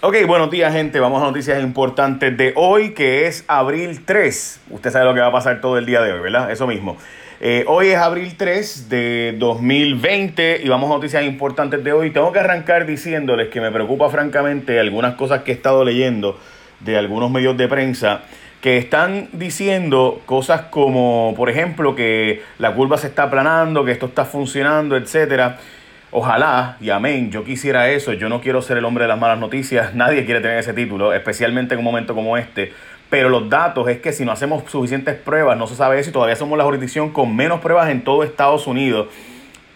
Ok, buenos días gente, vamos a noticias importantes de hoy, que es abril 3. Usted sabe lo que va a pasar todo el día de hoy, ¿verdad? Eso mismo. Eh, hoy es abril 3 de 2020 y vamos a noticias importantes de hoy. Tengo que arrancar diciéndoles que me preocupa francamente algunas cosas que he estado leyendo de algunos medios de prensa que están diciendo cosas como, por ejemplo, que la curva se está aplanando, que esto está funcionando, etcétera. Ojalá y amén, yo quisiera eso, yo no quiero ser el hombre de las malas noticias, nadie quiere tener ese título, especialmente en un momento como este, pero los datos es que si no hacemos suficientes pruebas, no se sabe eso y todavía somos la jurisdicción con menos pruebas en todo Estados Unidos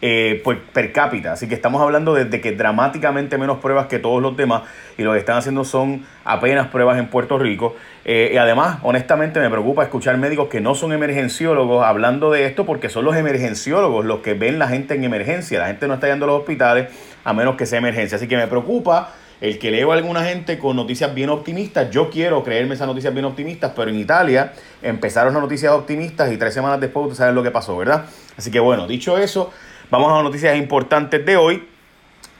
eh, pues, per cápita. Así que estamos hablando de, que dramáticamente menos pruebas que todos los demás y lo que están haciendo son apenas pruebas en Puerto Rico. Eh, y además, honestamente, me preocupa escuchar médicos que no son emergenciólogos hablando de esto porque son los emergenciólogos los que ven la gente en emergencia. La gente no está yendo a los hospitales a menos que sea emergencia. Así que me preocupa el que leo a alguna gente con noticias bien optimistas. Yo quiero creerme esas noticias bien optimistas, pero en Italia empezaron las noticias optimistas y tres semanas después ustedes saben lo que pasó, ¿verdad? Así que bueno, dicho eso, Vamos a noticias importantes de hoy.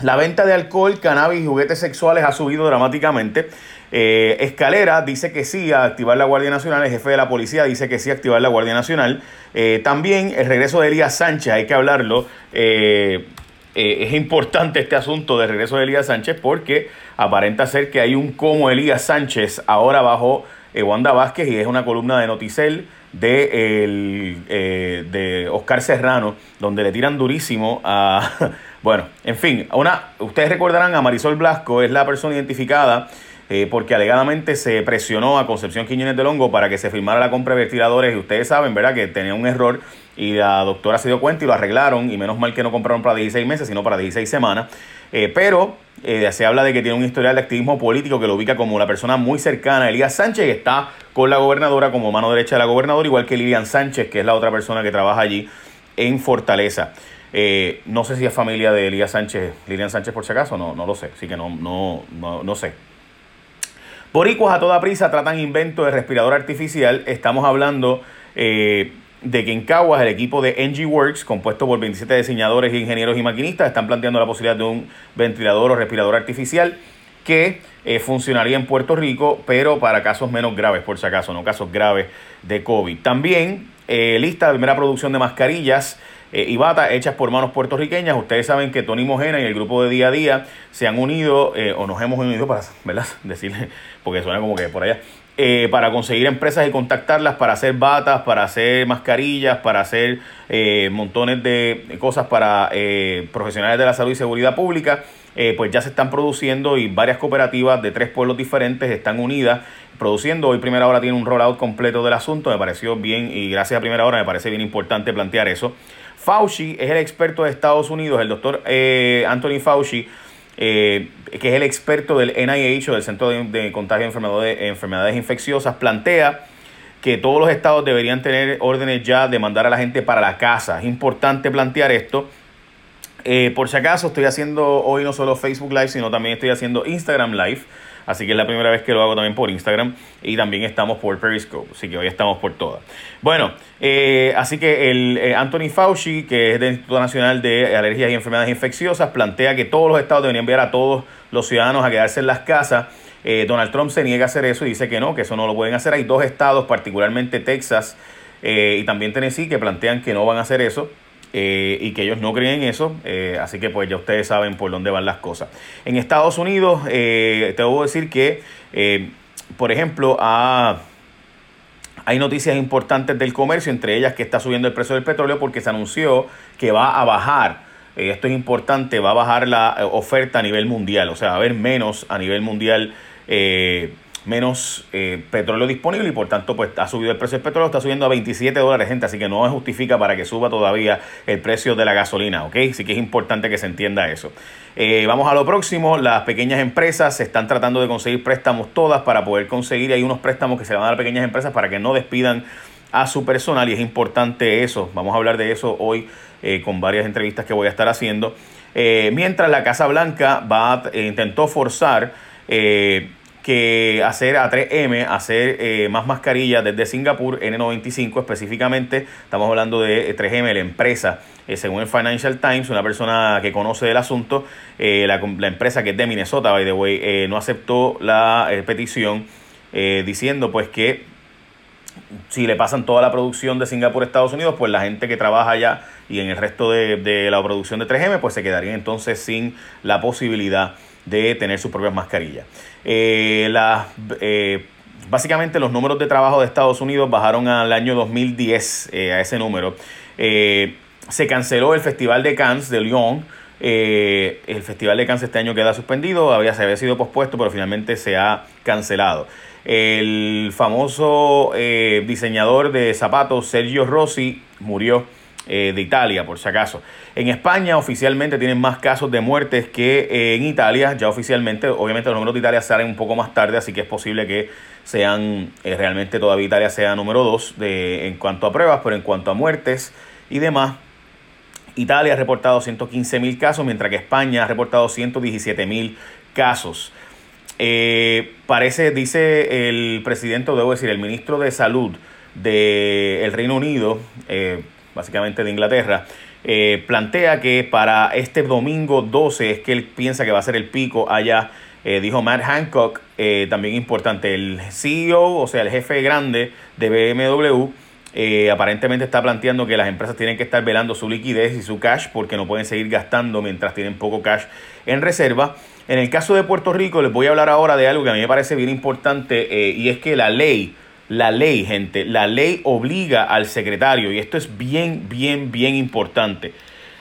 La venta de alcohol, cannabis y juguetes sexuales ha subido dramáticamente. Eh, Escalera dice que sí a activar la Guardia Nacional, el jefe de la policía dice que sí a activar la Guardia Nacional. Eh, también el regreso de Elías Sánchez, hay que hablarlo. Eh, es importante este asunto de regreso de Elías Sánchez porque aparenta ser que hay un como Elías Sánchez ahora bajo Wanda Vázquez y es una columna de Noticel de, el, eh, de Oscar Serrano, donde le tiran durísimo a... Bueno, en fin, una, ustedes recordarán a Marisol Blasco, es la persona identificada eh, porque alegadamente se presionó a Concepción Quiñones del Hongo para que se firmara la compra de ventiladores y ustedes saben, ¿verdad?, que tenía un error y la doctora se dio cuenta y lo arreglaron y menos mal que no compraron para 16 meses, sino para 16 semanas. Eh, pero eh, se habla de que tiene un historial de activismo político que lo ubica como la persona muy cercana a Elías Sánchez, que está con la gobernadora como mano derecha de la gobernadora, igual que Lilian Sánchez, que es la otra persona que trabaja allí en Fortaleza. Eh, no sé si es familia de Elías Sánchez, Lilian Sánchez por si acaso, no, no lo sé, así que no, no, no, no sé. A toda prisa tratan invento de respirador artificial. Estamos hablando eh, de que en Caguas el equipo de NG Works, compuesto por 27 diseñadores, ingenieros y maquinistas, están planteando la posibilidad de un ventilador o respirador artificial que eh, funcionaría en Puerto Rico, pero para casos menos graves, por si acaso, no casos graves de COVID. También eh, lista de primera producción de mascarillas eh, y bata hechas por manos puertorriqueñas. Ustedes saben que Tony Mojena y el grupo de día a día se han unido, o nos hemos unido para, ¿verdad? Decirle, porque suena como que por allá, eh, para conseguir empresas y contactarlas para hacer batas, para hacer mascarillas, para hacer eh, montones de cosas para eh, profesionales de la salud y seguridad pública, pues ya se están produciendo y varias cooperativas de tres pueblos diferentes están unidas produciendo. Hoy Primera Hora tiene un rollout completo del asunto, me pareció bien y gracias a Primera Hora me parece bien importante plantear eso. Fauci es el experto de Estados Unidos, el doctor Anthony Fauci eh, que es el experto del NIH o del Centro de, Contagio de Enfermedades, Infecciosas, plantea que todos los estados deberían tener órdenes ya de mandar a la gente para la casa. Es importante plantear esto. Eh, por si acaso, estoy haciendo hoy no solo Facebook Live, sino también estoy haciendo Instagram Live. Así que es la primera vez que lo hago también por Instagram y también estamos por Periscope, así que hoy estamos por todas. Bueno, eh, así que el eh, Anthony Fauci, que es del Instituto Nacional de Alergias y Enfermedades Infecciosas, plantea que todos los estados deberían enviar a todos los ciudadanos a quedarse en las casas. Eh, Donald Trump se niega a hacer eso y dice que no, que eso no lo pueden hacer. Hay dos estados, particularmente Texas y también Tennessee, que plantean que no van a hacer eso. Eh, y que ellos no creen en eso, eh, así que pues ya ustedes saben por dónde van las cosas. En Estados Unidos, eh, te debo decir que, por ejemplo, hay noticias importantes del comercio, entre ellas que está subiendo el precio del petróleo porque se anunció que va a bajar. esto es importante, va a bajar la oferta a nivel mundial, o sea, va a haber menos a nivel mundial menos eh, petróleo disponible y por tanto pues ha subido el precio del petróleo, está subiendo a 27 dólares gente, así que no justifica para que suba todavía el precio de la gasolina, ¿ok? Así que es importante que se entienda eso. Eh, vamos a lo próximo, las pequeñas empresas se están tratando de conseguir préstamos todas para poder conseguir, hay unos préstamos que se van a dar a pequeñas empresas para que no despidan a su personal y es importante eso, vamos a hablar de eso hoy eh, con varias entrevistas que voy a estar haciendo. mientras la Casa Blanca va intentó forzar que hacer a 3M, hacer eh, más mascarillas desde Singapur, N95 específicamente, estamos hablando de 3M, la empresa, eh, según el Financial Times, una persona que conoce el asunto, eh, la, la, empresa que es de Minnesota, by the way, no aceptó la petición diciendo pues que si le pasan toda la producción de Singapur a Estados Unidos, pues la gente que trabaja allá y en el resto de, de la producción de 3M, pues se quedaría entonces sin la posibilidad de tener sus propias mascarillas. Eh, eh, básicamente los números de trabajo de Estados Unidos bajaron al año 2010, eh, a ese número. se canceló el Festival de Cannes de Lyon. el Festival de Cannes este año queda suspendido, había, se había sido pospuesto, pero finalmente se ha cancelado. El famoso diseñador de zapatos Sergio Rossi murió de Italia, por si acaso. En España oficialmente tienen más casos de muertes que eh, en Italia, ya oficialmente, obviamente los números de Italia salen un poco más tarde, así que es posible que sean, eh, realmente todavía Italia sea número 2 en cuanto a pruebas, pero en cuanto a muertes y demás, Italia ha reportado 115 mil casos, mientras que España ha reportado 117 mil casos. Eh, parece, dice el presidente, debo decir, el ministro de Salud del Reino Unido, básicamente de Inglaterra, eh, plantea que para este domingo 12 es que él piensa que va a ser el pico allá. Eh, dijo Matt Hancock, eh, también importante, el CEO, o sea, el jefe grande de BMW, aparentemente está planteando que las empresas tienen que estar velando su liquidez y su cash porque no pueden seguir gastando mientras tienen poco cash en reserva. En el caso de Puerto Rico, les voy a hablar ahora de algo que a mí me parece bien importante y es que la ley la ley, gente, la ley obliga al secretario, y esto es bien, bien, bien importante.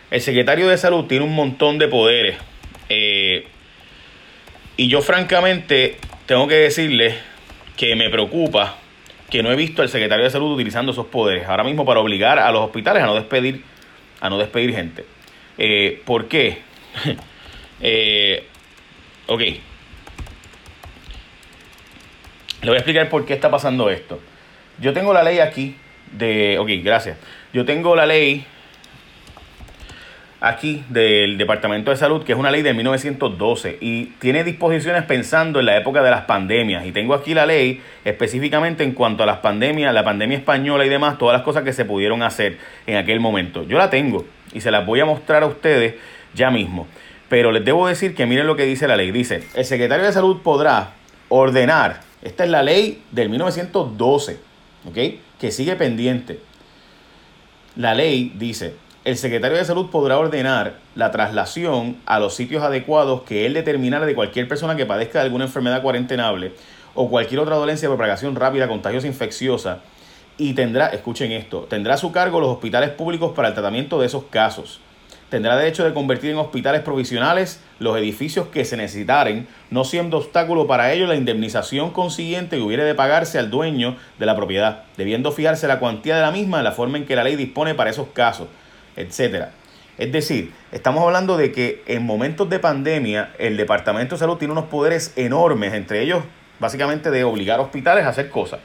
El secretario de salud tiene un montón de poderes. Eh, y yo francamente tengo que decirle que me preocupa que no he visto al secretario de salud utilizando esos poderes ahora mismo para obligar a los hospitales a no despedir, a no despedir gente. Eh, ¿Por qué? eh, ok, le voy a explicar por qué está pasando esto. Yo tengo la ley aquí de... Ok, gracias. Yo tengo la ley aquí del Departamento de Salud, que es una ley de 1912 y tiene disposiciones pensando en la época de las pandemias. Y tengo aquí la ley específicamente en cuanto a las pandemias, la pandemia española y demás, todas las cosas que se pudieron hacer en aquel momento. Yo la tengo y se las voy a mostrar a ustedes ya mismo. Pero les debo decir que miren lo que dice la ley. Dice, el secretario de Salud podrá ordenar esta es la ley del 1912, ¿ok? Que sigue pendiente. La ley dice, el secretario de salud podrá ordenar la traslación a los sitios adecuados que él determinara de cualquier persona que padezca de alguna enfermedad cuarentenable o cualquier otra dolencia de propagación rápida, contagiosa, infecciosa, y tendrá, escuchen esto, tendrá a su cargo los hospitales públicos para el tratamiento de esos casos tendrá derecho de convertir en hospitales provisionales los edificios que se necesitaren, no siendo obstáculo para ello la indemnización consiguiente que hubiere de pagarse al dueño de la propiedad, debiendo fijarse la cuantía de la misma en la forma en que la ley dispone para esos casos, etcétera. Es decir, estamos hablando de que en momentos de pandemia el Departamento de Salud tiene unos poderes enormes, entre ellos básicamente de obligar a hospitales a hacer cosas.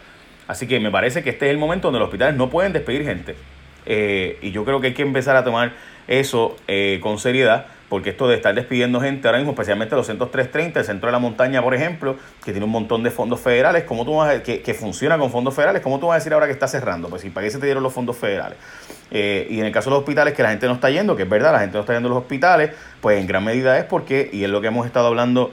Así que me parece que este es el momento donde los hospitales no pueden despedir gente. Eh, y yo creo que hay que empezar a tomar eso eh, con seriedad, porque esto de estar despidiendo gente ahora mismo, especialmente los centros 330, el centro de la montaña, por ejemplo, que tiene un montón de fondos federales, ¿cómo tú que, que funciona con fondos federales, ¿cómo tú vas a decir ahora que está cerrando? Pues si para qué se te dieron los fondos federales. Eh, y en el caso de los hospitales, que la gente no está yendo, que es verdad, la gente no está yendo a los hospitales, pues en gran medida es porque, y es lo que hemos estado hablando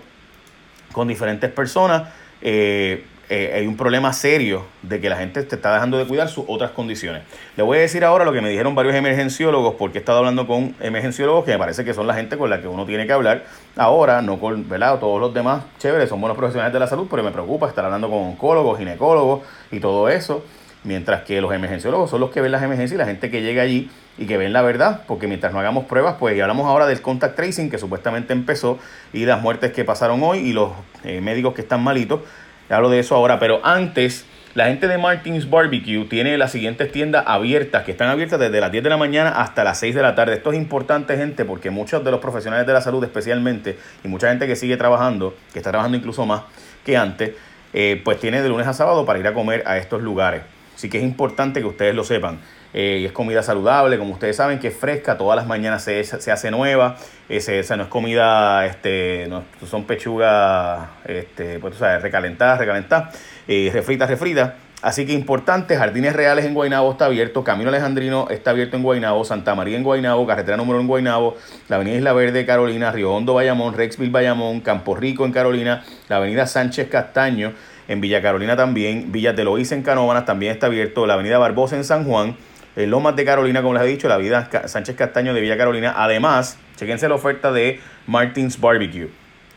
con diferentes personas, eh, eh, hay un problema serio de que la gente te está dejando de cuidar sus otras condiciones. Le voy a decir ahora lo que me dijeron varios emergenciólogos, porque he estado hablando con emergenciólogos que me parece que son la gente con la que uno tiene que hablar ahora, no con, ¿verdad? Todos los demás, chéveres, son buenos profesionales de la salud, pero me preocupa estar hablando con oncólogos, ginecólogos y todo eso, mientras que los emergenciólogos son los que ven las emergencias y la gente que llega allí y que ven la verdad, porque mientras no hagamos pruebas, pues y hablamos ahora del contact tracing que supuestamente empezó y las muertes que pasaron hoy y los eh, médicos que están malitos, Hablo de eso ahora, pero antes, la gente de Martins Barbecue tiene las siguientes tiendas abiertas, que están abiertas desde las 10 de la mañana hasta las 6 de la tarde. Esto es importante, gente, porque muchos de los profesionales de la salud especialmente, y mucha gente que sigue trabajando, que está trabajando incluso más que antes, eh, pues tiene de lunes a sábado para ir a comer a estos lugares. Así que es importante que ustedes lo sepan. Eh, y es comida saludable, como ustedes saben, que es fresca, todas las mañanas se, se hace nueva, ese, no es comida, este, no, son pechugas, este, pues tú sabes, recalentadas, recalentadas, eh, refritas, refritas. Así que importante, Jardines Reales en Guaynabo está abierto, Camino Alejandrino está abierto en Guaynabo, Santa María en Guaynabo, Carretera Número en Guaynabo, la Avenida Isla Verde Carolina, Río Hondo Bayamón, Rexville Bayamón, Campo Rico en Carolina, la Avenida Sánchez Castaño en Villa Carolina también, Villa de Loíza en Canóvanas también está abierto, la Avenida Barbosa en San Juan, el Lomas de Carolina, como les he dicho, la Avenida Sánchez Castaño de Villa Carolina. Además, chequense la oferta de Martins Barbecue.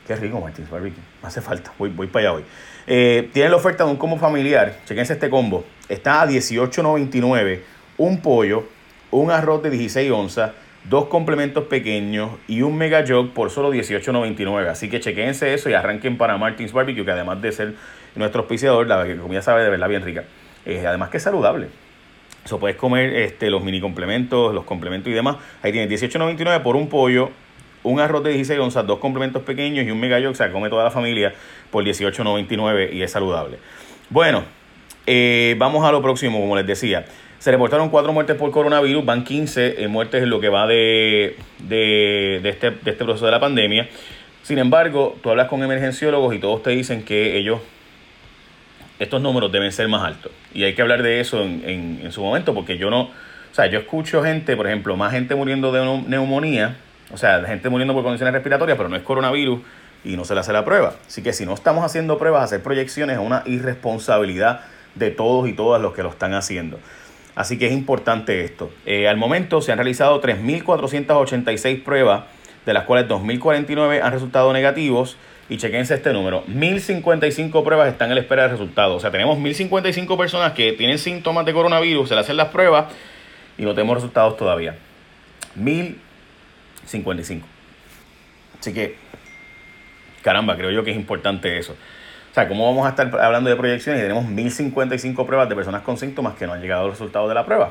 Qué rico Martins Barbecue. hace falta. Voy, voy para allá hoy. Eh, tienen la oferta de un combo familiar. Chequense este combo. Está a $18.99. Un pollo, un arroz de 16 onzas, dos complementos pequeños y un mega jog por solo $18.99. Así que chequense eso y arranquen para Martins Barbecue, que además de ser nuestro auspiciador, la comida sabe de verdad bien rica. Eh, además que es saludable. Eso puedes comer este, los mini complementos, los complementos y demás. Ahí tienes 18.99 por un pollo, un arroz de 16 onzas, dos complementos pequeños y un mega sea, come toda la familia por 18.99 y es saludable. Bueno, eh, vamos a lo próximo, como les decía. Se reportaron cuatro muertes por coronavirus, van 15 eh, muertes en lo que va de, de, de, este, de este proceso de la pandemia. Sin embargo, tú hablas con emergenciólogos y todos te dicen que ellos estos números deben ser más altos. Y hay que hablar de eso en, en, su momento, porque yo no, o sea, yo escucho gente, por ejemplo, más gente muriendo de neumonía, o sea, gente muriendo por condiciones respiratorias, pero no es coronavirus y no se le hace la prueba. Así que si no estamos haciendo pruebas, hacer proyecciones es una irresponsabilidad de todos y todas los que lo están haciendo. Así que es importante esto. Eh, al momento se han realizado 3.486 pruebas, de las cuales 2.049 han resultado negativos y chequense este número. 1055 pruebas están en espera de resultados. O sea, tenemos 1055 personas que tienen síntomas de coronavirus, se le hacen las pruebas y no tenemos resultados todavía. 1055. Así que, caramba, creo yo que es importante eso. O sea, ¿cómo vamos a estar hablando de proyecciones y tenemos 1055 pruebas de personas con síntomas que no han llegado a los resultados de la prueba?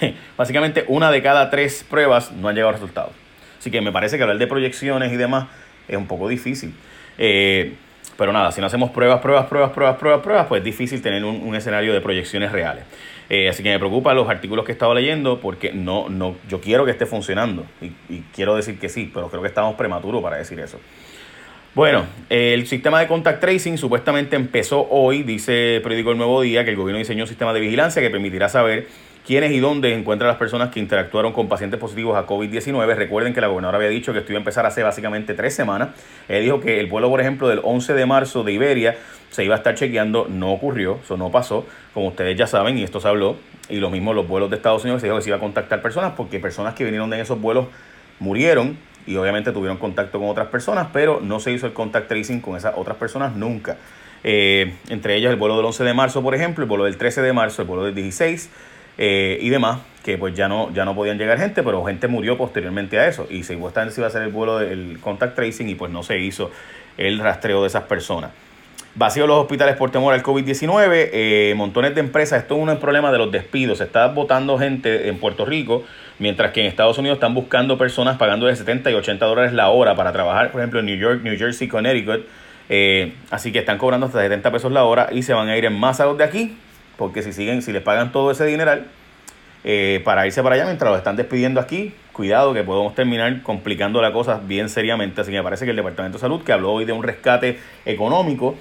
Básicamente, una de cada tres pruebas no han llegado a resultados. Así que me parece que hablar de proyecciones y demás es un poco difícil. Eh, pero nada, si no hacemos pruebas, pruebas, pruebas, pruebas, pruebas, pruebas, pues es difícil tener un, escenario de proyecciones reales. Eh, así que me preocupan los artículos que he estado leyendo porque no, no, yo quiero que esté funcionando y, quiero decir que sí, pero creo que estamos prematuros para decir eso. Bueno, el sistema de contact tracing supuestamente empezó hoy, dice Periódico El Nuevo Día, que el gobierno diseñó un sistema de vigilancia que permitirá saber quiénes y dónde encuentran las personas que interactuaron con pacientes positivos a COVID-19. Recuerden que la gobernadora había dicho que esto iba a empezar hace básicamente tres semanas. Ella dijo que el vuelo, por ejemplo, del 11 de marzo de Iberia se iba a estar chequeando, no ocurrió, eso no pasó, como ustedes ya saben, y esto se habló. Y lo mismo los vuelos de Estados Unidos, se dijo que se iba a contactar personas porque personas que vinieron de esos vuelos murieron y obviamente tuvieron contacto con otras personas, pero no se hizo el contact tracing con esas otras personas nunca. Eh, entre ellas el vuelo del 11 de marzo, por ejemplo, el vuelo del 13 de marzo, el vuelo del 16 eh, y demás, que pues ya no, ya no podían llegar gente, pero gente murió posteriormente a eso. Y supuestamente se iba a hacer el vuelo del contact tracing y pues no se hizo el rastreo de esas personas. Vacío los hospitales por temor al COVID-19, eh, montones de empresas, esto es un problema de los despidos, se está votando gente en Puerto Rico, mientras que en Estados Unidos están buscando personas pagando de 70 y 80 dólares la hora para trabajar, por ejemplo, en New York, New Jersey, Connecticut, eh, así que están cobrando hasta 70 pesos la hora y se van a ir en más a los de aquí, porque si siguen, si les pagan todo ese dineral eh, para irse para allá mientras los están despidiendo aquí, cuidado que podemos terminar complicando la cosa bien seriamente. Así que me parece que el Departamento de Salud, que habló hoy de un rescate económico,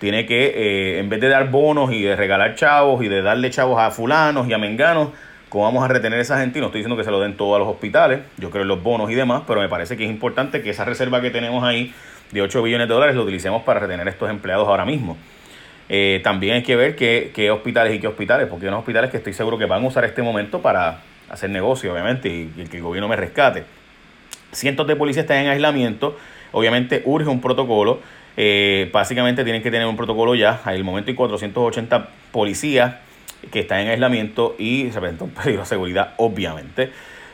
tiene que, eh, en vez de dar bonos y de regalar chavos y de darle chavos a fulanos y a menganos, ¿cómo vamos a retener a esa gente? No estoy diciendo que se lo den todo a los hospitales, yo creo en los bonos y demás, pero me parece que es importante que esa reserva que tenemos ahí de 8 billones de dólares lo utilicemos para retener a estos empleados ahora mismo. Eh, también hay que ver qué, hospitales y qué hospitales, porque hay unos hospitales que estoy seguro que van a usar este momento para hacer negocio, obviamente, y, que el gobierno me rescate. Cientos de policías están en aislamiento, obviamente urge un protocolo, eh, básicamente tienen que tener un protocolo ya, al momento hay 480 policías que están en aislamiento y se presenta un peligro de seguridad, obviamente.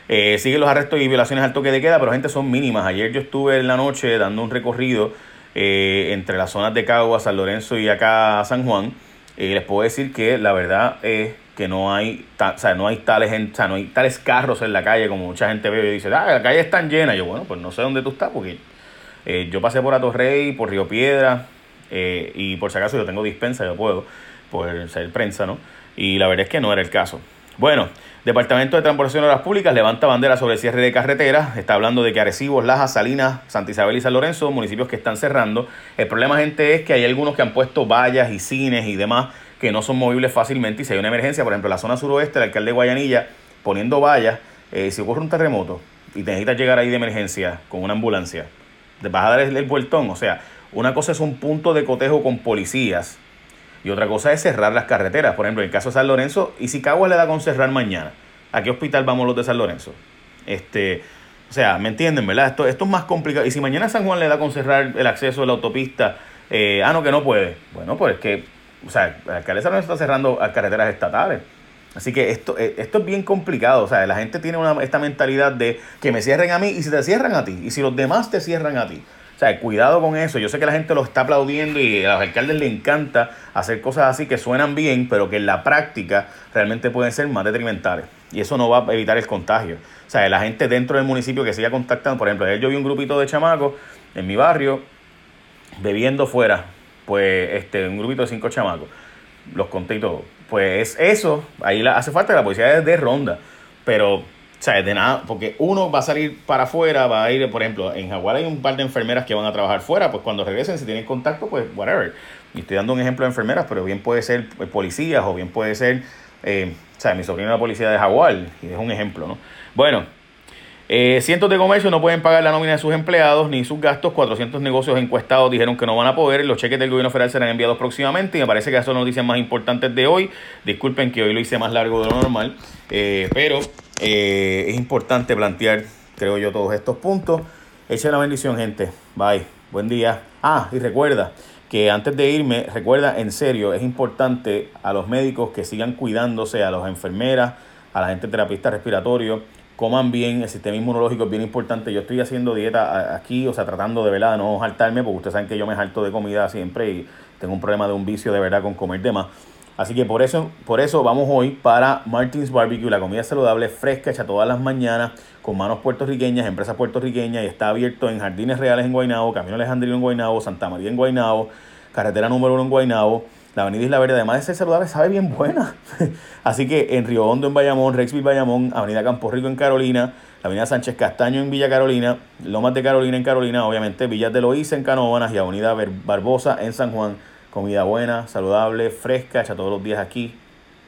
Eh, siguen los arrestos y violaciones al toque de queda, pero gente son mínimas. Ayer yo estuve en la noche dando un recorrido eh, entre las zonas de Cagua, San Lorenzo y acá San Juan, eh, les puedo decir que la verdad es que no hay, o sea, no hay tales, o sea, no hay tales carros en la calle como mucha gente ve y dice, ah, la calle está llena. Yo, bueno, pues no sé dónde tú estás, porque eh, yo pasé por Atorrey, por Río Piedra, y por si acaso yo tengo dispensa, yo puedo, por ser prensa, ¿no? Y la verdad es que no era el caso. Bueno, Departamento de Transportación de Obras Públicas levanta bandera sobre el cierre de carreteras. Está hablando de que Arecibo, Lajas, Salinas, Santa Isabel y San Lorenzo, municipios que están cerrando. El problema, gente, es que hay algunos que han puesto vallas y cines y demás que no son movibles fácilmente. Y si hay una emergencia, por ejemplo, en la zona suroeste, el alcalde de Guayanilla poniendo vallas, eh, si ocurre un terremoto y necesitas llegar ahí de emergencia con una ambulancia, te vas a dar el, el vueltón. O sea, una cosa es un punto de cotejo con policías y otra cosa es cerrar las carreteras. Por ejemplo, en el caso de San Lorenzo, ¿y si Caguas le da con cerrar mañana? ¿A qué hospital vamos los de San Lorenzo? Este, o sea, ¿me entienden, verdad? Esto, esto es más complicado. Y si mañana San Juan le da con cerrar el acceso a la autopista, eh, ah, no, que no puede. Bueno, pues es que, o sea, el alcalde San Lorenzo está cerrando carreteras estatales. Así que esto, eh, esto es bien complicado. O sea, la gente tiene una, esta mentalidad de que me cierren a mí y si te cierran a ti. Y si los demás te cierran a ti. O sea, cuidado con eso. Yo sé que la gente lo está aplaudiendo y a los alcaldes les encanta hacer cosas así que suenan bien, pero que en la práctica realmente pueden ser más detrimentales. Y eso no va a evitar el contagio. O sea, la gente dentro del municipio que siga contactando, por ejemplo, ayer yo vi un grupito de chamacos en mi barrio bebiendo fuera, pues este, un grupito de cinco chamacos. Los conté y todo. Pues eso, ahí la, hace falta que la policía de ronda. Pero o sea, de nada, porque uno va a salir para afuera, va a ir, por ejemplo, en Jaguar hay un par de enfermeras que van a trabajar fuera, pues cuando regresen, si tienen contacto, pues whatever. Y estoy dando un ejemplo de enfermeras, pero bien puede ser eh, policías o bien puede ser, eh, o sea, mi sobrino la policía de Jaguar, y es un ejemplo, ¿no? Bueno, eh, cientos de comercios no pueden pagar la nómina de sus empleados ni sus gastos. 400 negocios encuestados dijeron que no van a poder. Los cheques del gobierno federal serán enviados próximamente. Y me parece que esas son las noticias más importantes de hoy. Disculpen que hoy lo hice más largo de lo normal. pero eh, es importante plantear, creo yo, todos estos puntos. Echa la bendición, gente. Bye. Buen día. Ah, y recuerda que antes de irme, recuerda, en serio, es importante a los médicos que sigan cuidándose, a las enfermeras, a la gente terapista respiratorio, coman bien, el sistema inmunológico es bien importante. Yo estoy haciendo dieta aquí, o sea, tratando de verdad de no saltarme, porque ustedes saben que yo me salto de comida siempre y tengo un problema de un vicio de verdad con comer de más. Así que por eso, por eso vamos hoy para Martins Barbecue, la comida saludable fresca hecha todas las mañanas con manos puertorriqueñas, empresas puertorriqueñas y está abierto en Jardines Reales en Guaynabo, Camino Alejandrino en Guaynabo, Santa María en Guaynabo, carretera número uno en Guaynabo, la avenida Isla Verde, además de ser saludable, sabe bien buena. Así que en Río Hondo en Bayamón, Rexville Bayamón, avenida Campo Rico en Carolina, avenida Sánchez Castaño en Villa Carolina, Lomas de Carolina en Carolina, obviamente Villas de Loíza en Canóvanas y avenida Barbosa en San Juan comida buena, saludable, fresca, hecha todos los días aquí.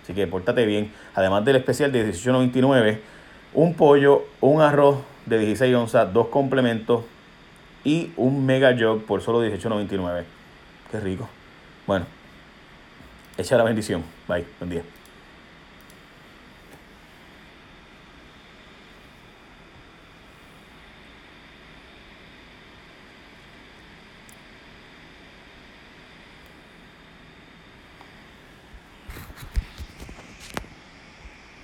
Así que pórtate bien. Además del especial de 18.99, un pollo, un arroz de 16 onzas, dos complementos y un mega jog por solo 18.99. Qué rico. Bueno, echa la bendición. Bye. Buen día.